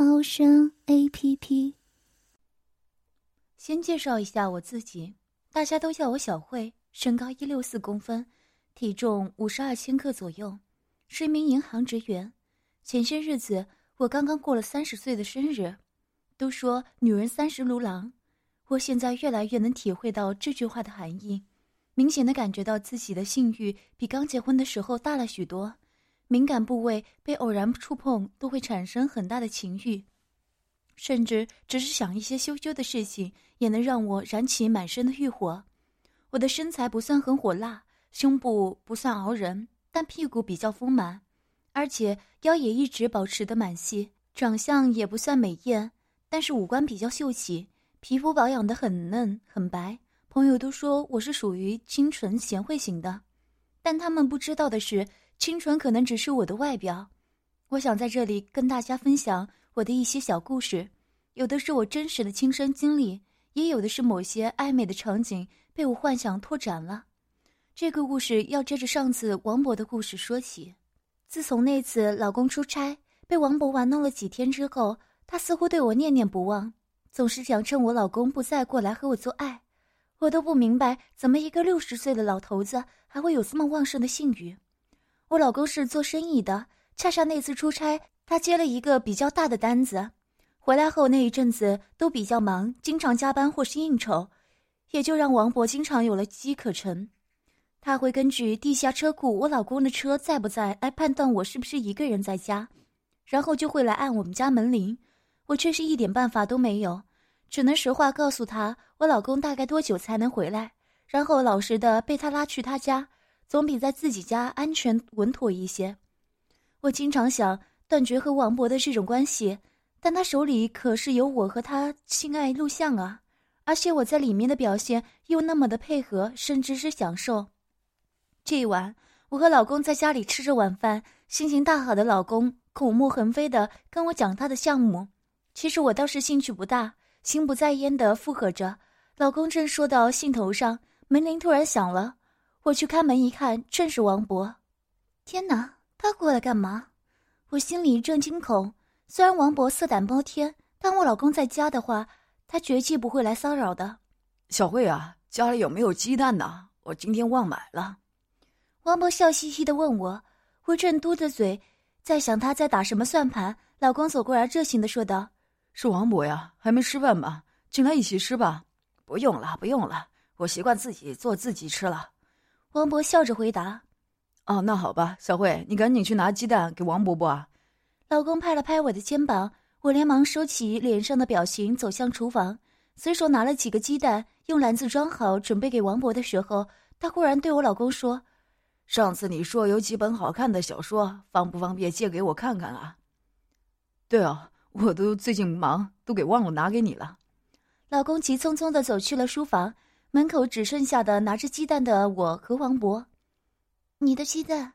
猫声 A P P。先介绍一下我自己，大家都叫我小慧，身高一六四公分，体重五十二千克左右，是一名银行职员。前些日子我刚刚过了三十岁的生日，都说女人三十如狼，我现在越来越能体会到这句话的含义，明显的感觉到自己的性欲比刚结婚的时候大了许多。敏感部位被偶然触碰都会产生很大的情欲，甚至只是想一些羞羞的事情也能让我燃起满身的欲火。我的身材不算很火辣，胸部不算熬人，但屁股比较丰满，而且腰也一直保持的蛮细。长相也不算美艳，但是五官比较秀气，皮肤保养的很嫩很白。朋友都说我是属于清纯贤惠型的，但他们不知道的是。清纯可能只是我的外表，我想在这里跟大家分享我的一些小故事，有的是我真实的亲身经历，也有的是某些暧昧的场景被我幻想拓展了。这个故事要接着上次王博的故事说起。自从那次老公出差被王博玩弄了几天之后，他似乎对我念念不忘，总是想趁我老公不在过来和我做爱。我都不明白，怎么一个六十岁的老头子还会有这么旺盛的性欲。我老公是做生意的，恰恰那次出差，他接了一个比较大的单子，回来后那一阵子都比较忙，经常加班或是应酬，也就让王博经常有了机可乘。他会根据地下车库我老公的车在不在来判断我是不是一个人在家，然后就会来按我们家门铃。我却是一点办法都没有，只能实话告诉他我老公大概多久才能回来，然后老实的被他拉去他家。总比在自己家安全稳妥一些。我经常想断绝和王博的这种关系，但他手里可是有我和他性爱录像啊，而且我在里面的表现又那么的配合，甚至是享受。这一晚，我和老公在家里吃着晚饭，心情大好的老公口沫横飞的跟我讲他的项目。其实我倒是兴趣不大，心不在焉的附和着。老公正说到兴头上，门铃突然响了。我去开门一看，正是王博。天哪，他过来干嘛？我心里一阵惊恐。虽然王博色胆包天，但我老公在家的话，他绝技不会来骚扰的。小慧啊，家里有没有鸡蛋呢？我今天忘买了。王博笑嘻嘻的问我，我正嘟着嘴，在想他在打什么算盘。老公走过来，热情的说道：“是王博呀，还没吃饭吧？进来一起吃吧。”不用了，不用了，我习惯自己做自己吃了。王博笑着回答：“哦，那好吧，小慧，你赶紧去拿鸡蛋给王伯伯啊。”老公拍了拍我的肩膀，我连忙收起脸上的表情，走向厨房，随手拿了几个鸡蛋，用篮子装好，准备给王博的时候，他忽然对我老公说：“上次你说有几本好看的小说，方不方便借给我看看啊？”“对哦，我都最近忙，都给忘了拿给你了。”老公急匆匆的走去了书房。门口只剩下的拿着鸡蛋的我和王博。你的鸡蛋，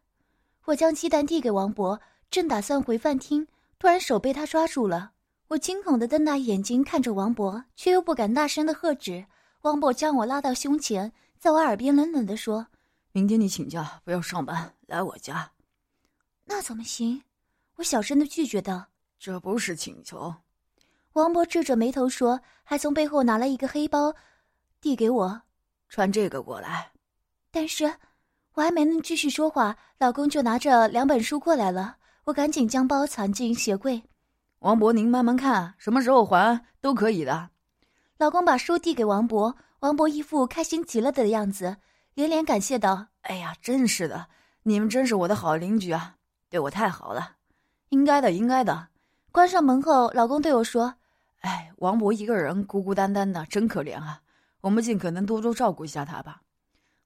我将鸡蛋递给王博，正打算回饭厅，突然手被他抓住了。我惊恐的瞪大眼睛看着王博，却又不敢大声的喝止。王博将我拉到胸前，在我耳边冷冷的说：“明天你请假，不要上班，来我家。”那怎么行？我小声的拒绝道：“这不是请求。”王博皱着眉头说，还从背后拿了一个黑包。递给我，穿这个过来。但是，我还没能继续说话，老公就拿着两本书过来了。我赶紧将包藏进鞋柜。王博，您慢慢看，什么时候还都可以的。老公把书递给王博，王博一副开心极了的样子，连连感谢道：“哎呀，真是的，你们真是我的好邻居啊，对我太好了。应该的，应该的。”关上门后，老公对我说：“哎，王博一个人孤孤单单的，真可怜啊。”我们尽可能多多照顾一下他吧。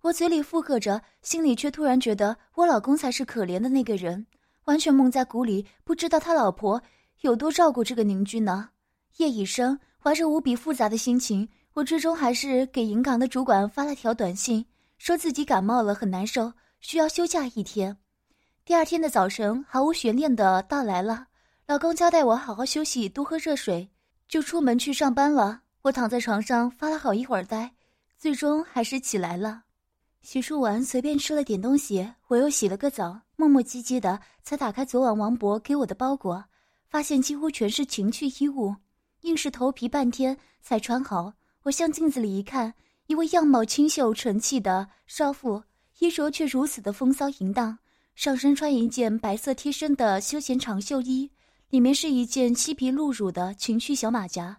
我嘴里附和着，心里却突然觉得我老公才是可怜的那个人，完全蒙在鼓里，不知道他老婆有多照顾这个邻居呢。夜已深，怀着无比复杂的心情，我最终还是给银港的主管发了条短信，说自己感冒了，很难受，需要休假一天。第二天的早晨，毫无悬念的到来了。老公交代我好好休息，多喝热水，就出门去上班了。我躺在床上发了好一会儿呆，最终还是起来了。洗漱完，随便吃了点东西，我又洗了个澡，磨磨唧唧的才打开昨晚王博给我的包裹，发现几乎全是情趣衣物，硬是头皮半天才穿好。我向镜子里一看，一位样貌清秀纯气的少妇，衣着却如此的风骚淫荡，上身穿一件白色贴身的休闲长袖衣。里面是一件漆皮露乳的情趣小马甲，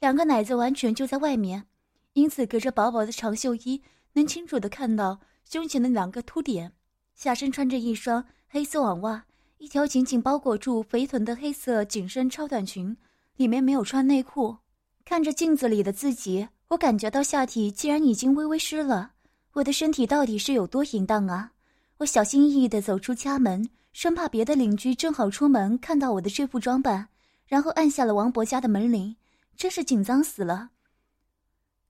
两个奶子完全就在外面，因此隔着薄薄的长袖衣，能清楚的看到胸前的两个凸点。下身穿着一双黑色网袜，一条紧紧包裹住肥臀的黑色紧身超短裙，里面没有穿内裤。看着镜子里的自己，我感觉到下体竟然已经微微湿了。我的身体到底是有多淫荡啊！我小心翼翼地走出家门。生怕别的邻居正好出门看到我的这副装扮，然后按下了王博家的门铃，真是紧张死了。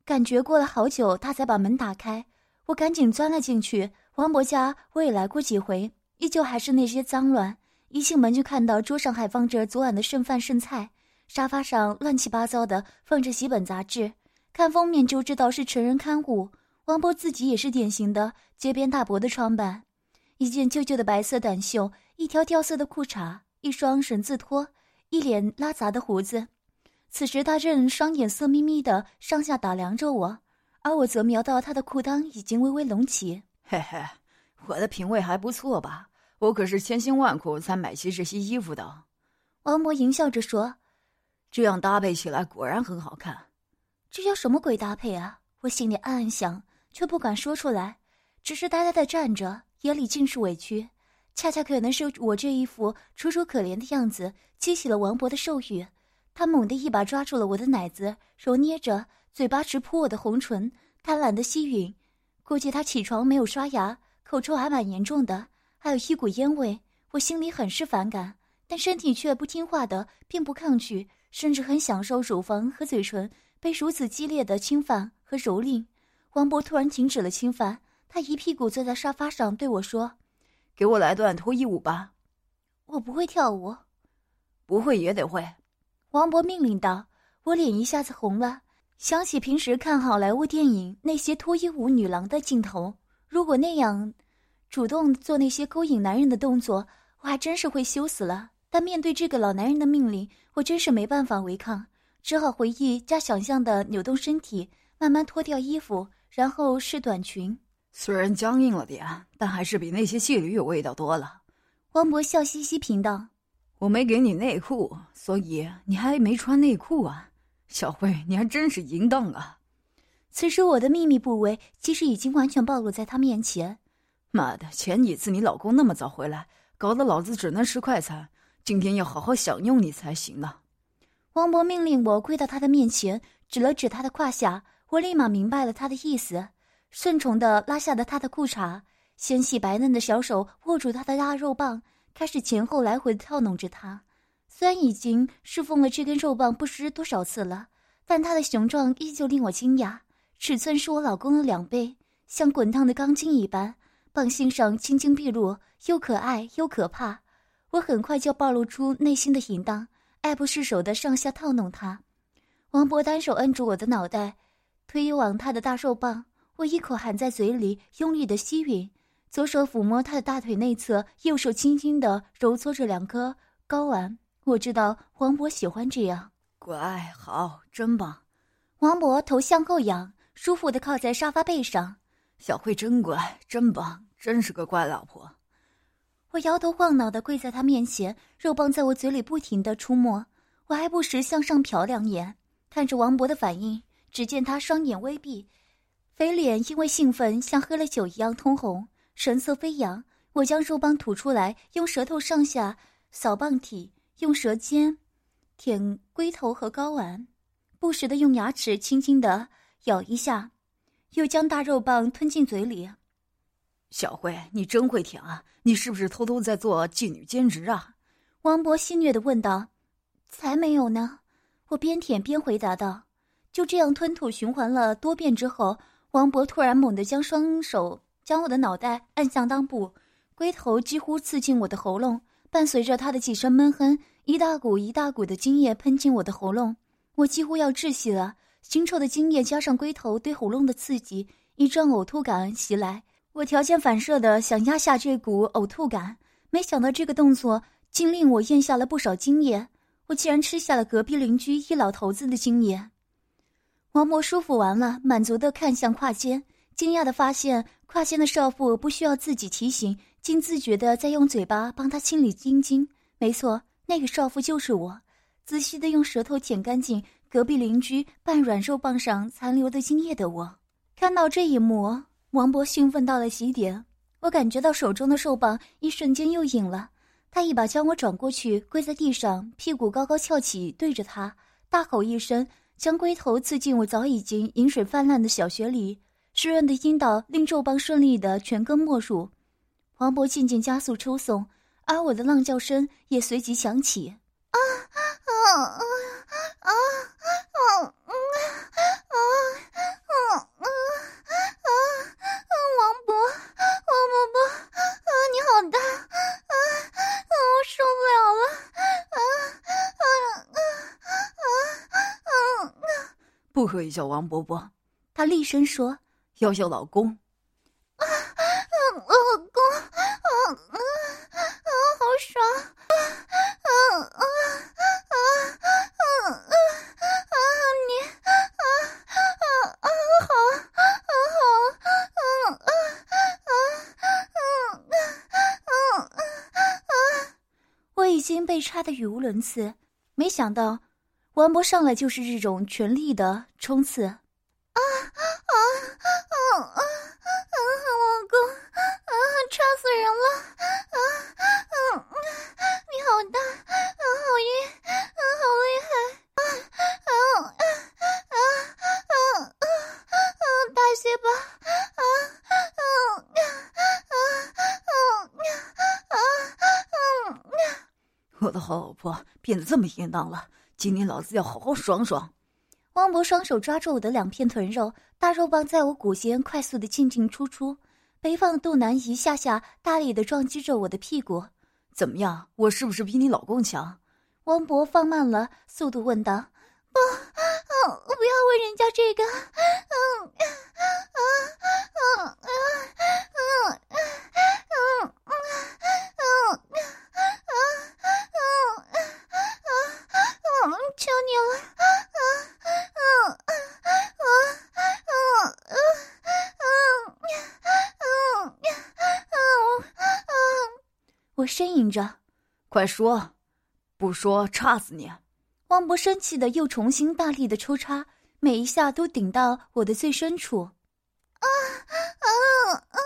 感觉过了好久，他才把门打开，我赶紧钻了进去。王博家我也来过几回，依旧还是那些脏乱。一进门就看到桌上还放着昨晚的剩饭剩菜，沙发上乱七八糟的放着几本杂志，看封面就知道是成人刊物。王博自己也是典型的街边大伯的装扮。一件旧旧的白色短袖，一条掉色的裤衩，一双绳子拖，一脸拉杂的胡子。此时他正双眼色眯眯的上下打量着我，而我则瞄到他的裤裆已经微微隆起。嘿嘿，我的品味还不错吧？我可是千辛万苦才买齐这些衣服的。王博淫笑着说：“这样搭配起来果然很好看。”这叫什么鬼搭配啊？我心里暗暗想，却不敢说出来，只是呆呆的站着。眼里尽是委屈，恰恰可能是我这一副楚楚可怜的样子激起了王博的兽欲。他猛地一把抓住了我的奶子，揉捏着，嘴巴直扑我的红唇，贪婪的吸吮。估计他起床没有刷牙，口臭还蛮严重的，还有一股烟味。我心里很是反感，但身体却不听话的，并不抗拒，甚至很享受乳房和嘴唇被如此激烈的侵犯和蹂躏。王博突然停止了侵犯。他一屁股坐在沙发上，对我说：“给我来段脱衣舞吧。”我不会跳舞，不会也得会。王博命令道。我脸一下子红了，想起平时看好莱坞电影那些脱衣舞女郎的镜头，如果那样主动做那些勾引男人的动作，我还真是会羞死了。但面对这个老男人的命令，我真是没办法违抗，只好回忆加想象的扭动身体，慢慢脱掉衣服，然后是短裙。虽然僵硬了点，但还是比那些妓女有味道多了。王博笑嘻嘻评道：“我没给你内裤，所以你还没穿内裤啊，小慧，你还真是淫荡啊！”此时我的秘密部位其实已经完全暴露在他面前。妈的，前几次你老公那么早回来，搞得老子只能吃快餐，今天要好好享用你才行呢。王博命令我跪到他的面前，指了指他的胯下，我立马明白了他的意思。顺从的拉下了他的裤衩，纤细白嫩的小手握住他的大肉棒，开始前后来回的套弄着他。虽然已经侍奉了这根肉棒不知多少次了，但他的雄壮依旧令我惊讶。尺寸是我老公的两倍，像滚烫的钢筋一般，棒心上青筋毕露，又可爱又可怕。我很快就暴露出内心的淫荡，爱不释手的上下套弄他。王博单手摁住我的脑袋，推往他的大肉棒。我一口含在嘴里，用力的吸吮，左手抚摸他的大腿内侧，右手轻轻的揉搓着两颗睾丸。我知道王博喜欢这样，乖，好，真棒。王博头向后仰，舒服的靠在沙发背上。小慧真乖，真棒，真是个乖老婆。我摇头晃脑的跪在他面前，肉棒在我嘴里不停的出没，我还不时向上瞟两眼，看着王博的反应。只见他双眼微闭。肥脸因为兴奋，像喝了酒一样通红，神色飞扬。我将肉棒吐出来，用舌头上下扫棒体，用舌尖舔龟头和睾丸，不时的用牙齿轻轻的咬一下，又将大肉棒吞进嘴里。小慧，你真会舔啊！你是不是偷偷在做妓女兼职啊？王博戏谑的问道。才没有呢！我边舔边回答道。就这样吞吐循环了多遍之后，王博突然猛地将双手将我的脑袋按向裆部，龟头几乎刺进我的喉咙，伴随着他的几声闷哼，一大股一大股的精液喷进我的喉咙，我几乎要窒息了。腥臭的精液加上龟头对喉咙的刺激，一阵呕吐感袭来。我条件反射的想压下这股呕吐感，没想到这个动作竟令我咽下了不少精液。我竟然吃下了隔壁邻居一老头子的精液。王博舒服完了，满足的看向胯间，惊讶的发现胯间的少妇不需要自己提醒，竟自觉的在用嘴巴帮他清理阴茎。没错，那个少妇就是我。仔细的用舌头舔干净隔壁邻居半软肉棒上残留的精液的我，看到这一幕，王博兴奋到了极点。我感觉到手中的肉棒一瞬间又硬了，他一把将我转过去，跪在地上，屁股高高翘起，对着他大吼一声。将龟头刺进我早已经饮水泛滥的小穴里，湿润的阴道令皱邦顺利的全根没入。黄渤渐渐加速抽送，而我的浪叫声也随即响起。啊啊啊啊啊啊啊！不可以叫王伯伯，他厉声说：“要叫老公。”啊，老公，啊啊啊，好爽！啊啊啊啊啊啊啊！你啊啊啊，好，好好，啊啊啊啊啊啊啊！我已经被插的语无伦次，没想到。王博上来就是这种全力的冲刺，啊啊啊啊啊！老公，啊，插死人了！啊啊啊！你好大，啊，好硬，啊，好厉害！啊啊啊啊啊啊啊！大些吧！啊啊啊啊啊啊啊！我的好老婆变得这么淫荡了。今天老子要好好爽爽！汪博双手抓住我的两片臀肉，大肉棒在我骨间快速的进进出出，肥胖的肚腩一下下大力的撞击着我的屁股。怎么样，我是不是比你老公强？汪博放慢了速度问道。不，哦，不要问人家这个。求你了，啊啊啊啊啊啊啊啊啊！我呻吟着，快说，不说插死你！汪博生气的又重新大力的抽插，每一下都顶到我的最深处。啊啊啊！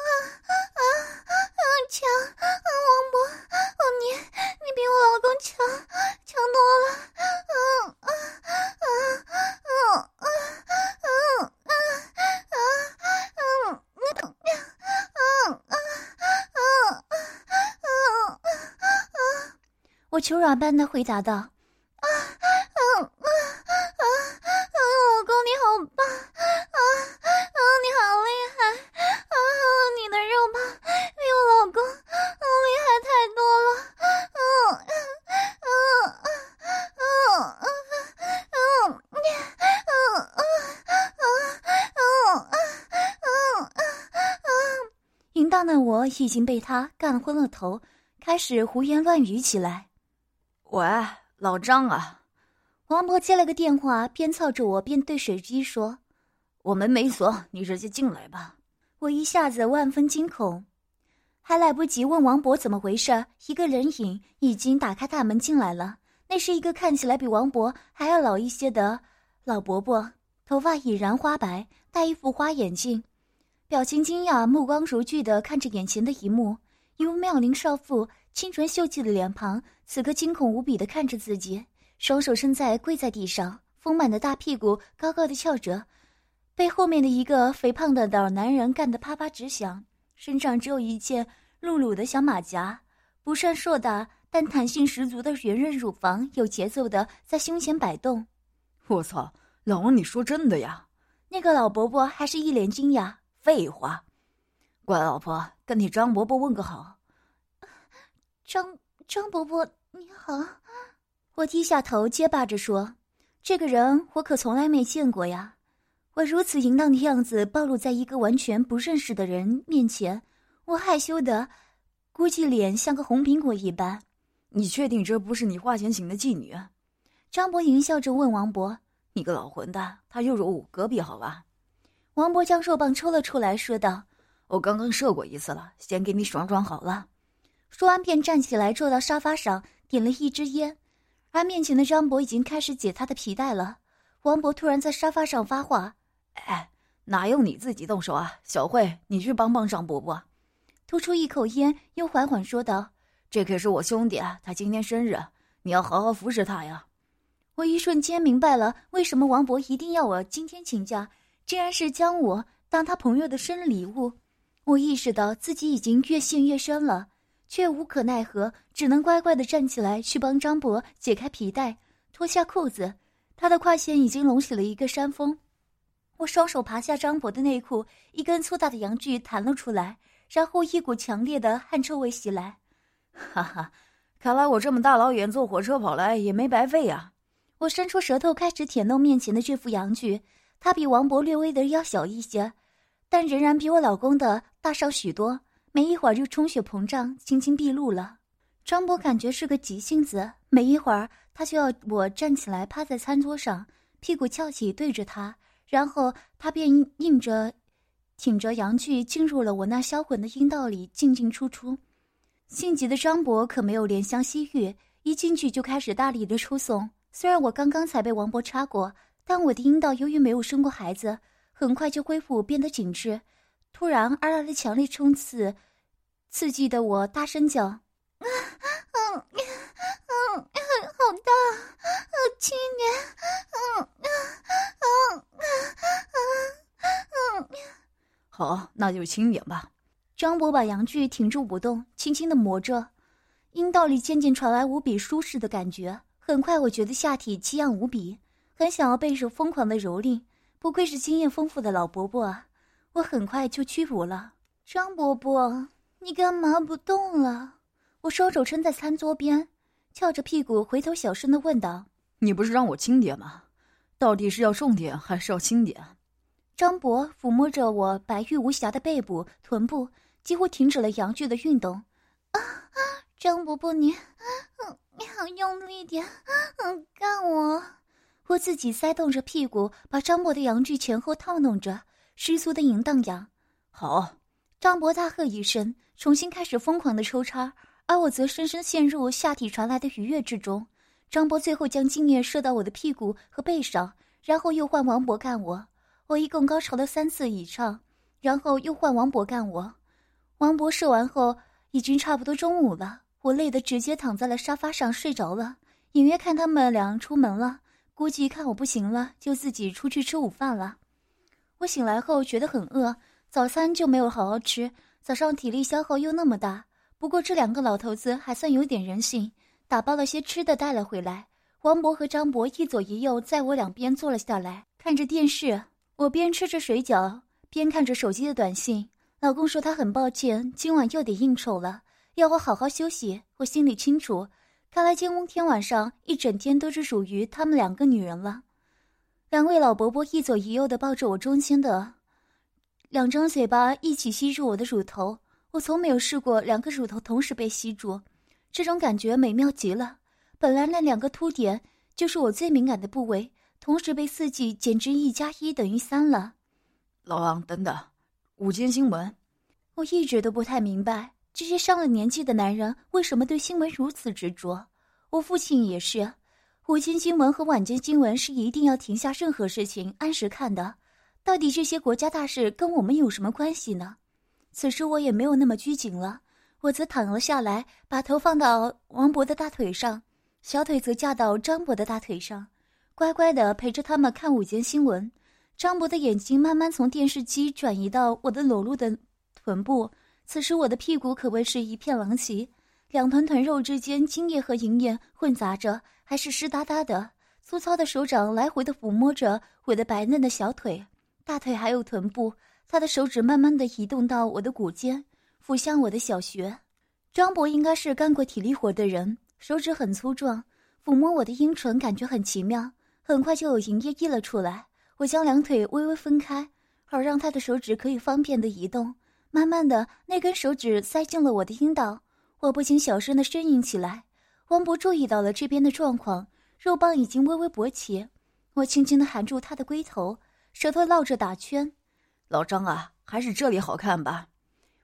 强，王博，你你比我老公强强多了。我求软般的回答道：“啊，啊，啊，啊，啊，老公你好棒，啊，啊，你好厉害，啊，你的肉棒比我老公厉害太多了，啊，啊，啊，啊，啊，啊，啊，啊，啊，啊，淫荡的我已经被他干昏了头，开始胡言乱语起来。”喂，老张啊！王博接了个电话，边操着我边对水机说：“我门没锁，你直接进来吧。”我一下子万分惊恐，还来不及问王博怎么回事，一个人影已经打开大门进来了。那是一个看起来比王博还要老一些的老伯伯，头发已然花白，戴一副花眼镜，表情惊讶，目光如炬的看着眼前的一幕。一位妙龄少妇，清纯秀气的脸庞。此刻惊恐无比的看着自己，双手伸在跪在地上，丰满的大屁股高高的翘着，被后面的一个肥胖的老男人干得啪啪直响。身上只有一件露露的小马甲，不算硕大，但弹性十足的圆润乳房有节奏的在胸前摆动。我操，老王，你说真的呀？那个老伯伯还是一脸惊讶。废话，乖老婆，跟你张伯伯问个好。张张伯伯你好，我低下头结巴着说：“这个人我可从来没见过呀。”我如此淫荡的样子暴露在一个完全不认识的人面前，我害羞的，估计脸像个红苹果一般。你确定这不是你花钱请的妓女？张博淫笑着问王博：“你个老混蛋，他又惹我隔壁好吧？”王博将肉棒抽了出来，说道：“我刚刚射过一次了，先给你爽爽好了。”说完便站起来坐到沙发上，点了一支烟。而面前的张博已经开始解他的皮带了。王博突然在沙发上发话：“哎，哪用你自己动手啊？小慧，你去帮帮张伯伯。”吐出一口烟，又缓缓说道：“这可是我兄弟，啊他今天生日，你要好好服侍他呀。”我一瞬间明白了，为什么王博一定要我今天请假，竟然是将我当他朋友的生日礼物。我意识到自己已经越陷越深了，却无可奈何，只能乖乖的站起来去帮张博解开皮带，脱下裤子。他的胯线已经隆起了一个山峰。我双手扒下张博的内裤，一根粗大的阳具弹了出来，然后一股强烈的汗臭味袭来。哈哈，看来我这么大老远坐火车跑来也没白费呀。我伸出舌头开始舔弄面前的这副阳具，它比王博略微的要小一些，但仍然比我老公的大上许多。没一会儿就充血膨胀，青筋毕露了。张博感觉是个急性子，没一会儿他就要我站起来趴在餐桌上，屁股翘起对着他，然后他便硬着，挺着阳具进入了我那销魂的阴道里进进出出。性急的张博可没有怜香惜玉，一进去就开始大力的抽送。虽然我刚刚才被王博插过，但我的阴道由于没有生过孩子，很快就恢复变得紧致。突然而来的强力冲刺，刺激的我大声叫：“嗯嗯嗯，好大，好轻点，嗯嗯嗯嗯嗯，好，那就轻点吧。”张博把阳具挺住不动，轻轻的磨着，阴道里渐渐传来无比舒适的感觉。很快，我觉得下体奇痒无比，很想要被手疯狂的蹂躏。不愧是经验丰富的老伯伯啊！我很快就屈服了。张伯伯，你干嘛不动了？我双手撑在餐桌边，翘着屁股，回头小声的问道：“你不是让我轻点吗？到底是要重点还是要轻点？”张伯抚摸着我白玉无瑕的背部、臀部，几乎停止了阳具的运动。啊，张伯伯，你，嗯。你好，用力点，嗯，干我！我自己塞动着屁股，把张伯的阳具前后套弄着，十足的淫荡痒。好，张博大喝一声，重新开始疯狂的抽插，而我则深深陷入下体传来的愉悦之中。张博最后将精液射到我的屁股和背上，然后又换王博干我。我一共高潮了三次以上，然后又换王博干我。王博射完后，已经差不多中午了。我累得直接躺在了沙发上睡着了，隐约看他们俩出门了，估计看我不行了，就自己出去吃午饭了。我醒来后觉得很饿，早餐就没有好好吃，早上体力消耗又那么大。不过这两个老头子还算有点人性，打包了些吃的带了回来。王博和张博一左一右在我两边坐了下来，看着电视。我边吃着水饺，边看着手机的短信。老公说他很抱歉，今晚又得应酬了。要我好好休息，我心里清楚。看来今天晚上一整天都是属于他们两个女人了。两位老伯伯一左一右的抱着我中间的两张嘴巴，一起吸住我的乳头。我从没有试过两个乳头同时被吸住，这种感觉美妙极了。本来那两个凸点就是我最敏感的部位，同时被刺激，简直一加一等于三了。老王，等等，午间新闻，我一直都不太明白。这些上了年纪的男人为什么对新闻如此执着？我父亲也是，午间新闻和晚间新闻是一定要停下任何事情按时看的。到底这些国家大事跟我们有什么关系呢？此时我也没有那么拘谨了，我则躺了下来，把头放到王博的大腿上，小腿则架到张博的大腿上，乖乖的陪着他们看午间新闻。张博的眼睛慢慢从电视机转移到我的裸露的臀部。此时我的屁股可谓是一片狼藉，两团团肉之间精液和银液混杂着，还是湿哒哒的。粗糙的手掌来回的抚摸着我的白嫩的小腿、大腿还有臀部。他的手指慢慢的移动到我的骨间，抚向我的小穴。张博应该是干过体力活的人，手指很粗壮，抚摸我的阴唇感觉很奇妙。很快就有营液溢了出来。我将两腿微微分开，好让他的手指可以方便的移动。慢慢的，那根手指塞进了我的阴道，我不禁小声的呻吟起来。王博注意到了这边的状况，肉棒已经微微勃起，我轻轻的含住他的龟头，舌头绕着打圈。老张啊，还是这里好看吧？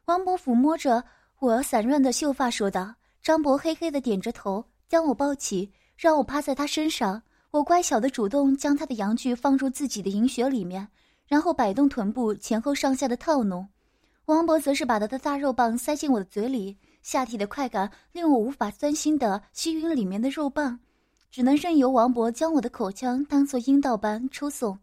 王博抚摸着我散乱的秀发说道。张博嘿嘿的点着头，将我抱起，让我趴在他身上。我乖巧的主动将他的阳具放入自己的银穴里面，然后摆动臀部前后上下的套弄。王博则是把他的大肉棒塞进我的嘴里，下体的快感令我无法专心的吸吮里面的肉棒，只能任由王博将我的口腔当做阴道般抽送。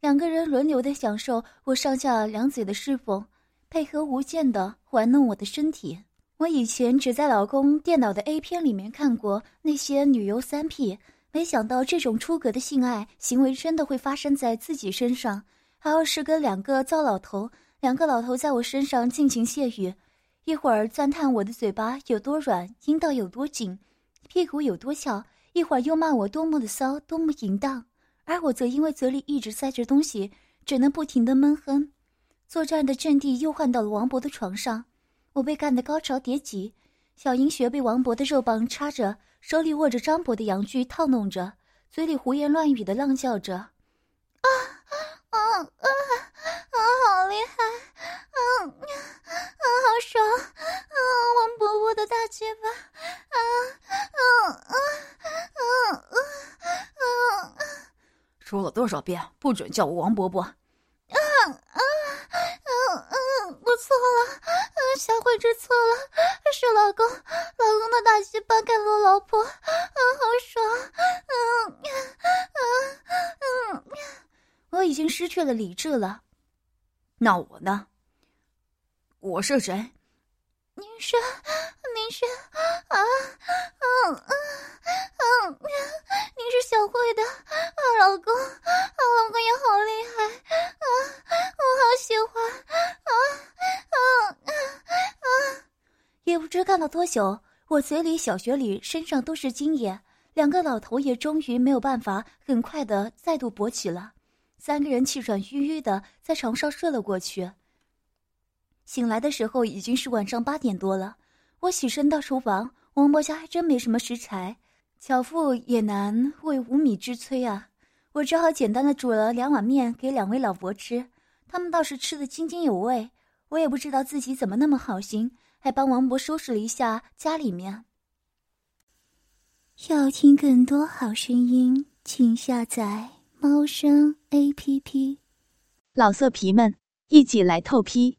两个人轮流的享受我上下两嘴的侍奉，配合无间的玩弄我的身体。我以前只在老公电脑的 A 片里面看过那些女优三 P，没想到这种出格的性爱行为真的会发生在自己身上，还要是跟两个糟老头。两个老头在我身上尽情泄欲，一会儿赞叹我的嘴巴有多软，阴道有多紧，屁股有多翘；一会儿又骂我多么的骚，多么淫荡。而我则因为嘴里一直塞着东西，只能不停的闷哼。作战的阵地又换到了王博的床上，我被干得高潮迭起，小银穴被王博的肉棒插着，手里握着张博的阳具套弄着，嘴里胡言乱语的浪叫着：“啊啊啊啊，好厉害啊！”说了多少遍，不准叫我王伯伯！啊啊啊啊！我错了，小慧知错了，是老公，老公的大鸡巴干了老婆，啊，好爽！嗯嗯嗯，我已经失去了理智了。那我呢？我是谁？您是，您是啊，嗯嗯嗯，您是小慧的啊，老公，啊，老公也好厉害啊，我好喜欢啊啊啊啊！也不知干了多久，我嘴里、小穴里、身上都是精液，两个老头也终于没有办法，很快的再度勃起了，三个人气喘吁吁的在床上睡了过去。醒来的时候已经是晚上八点多了，我起身到厨房，王伯家还真没什么食材，巧妇也难为无米之炊啊，我只好简单的煮了两碗面给两位老伯吃，他们倒是吃的津津有味，我也不知道自己怎么那么好心，还帮王伯收拾了一下家里面。要听更多好声音，请下载猫声 A P P。老色皮们，一起来透批！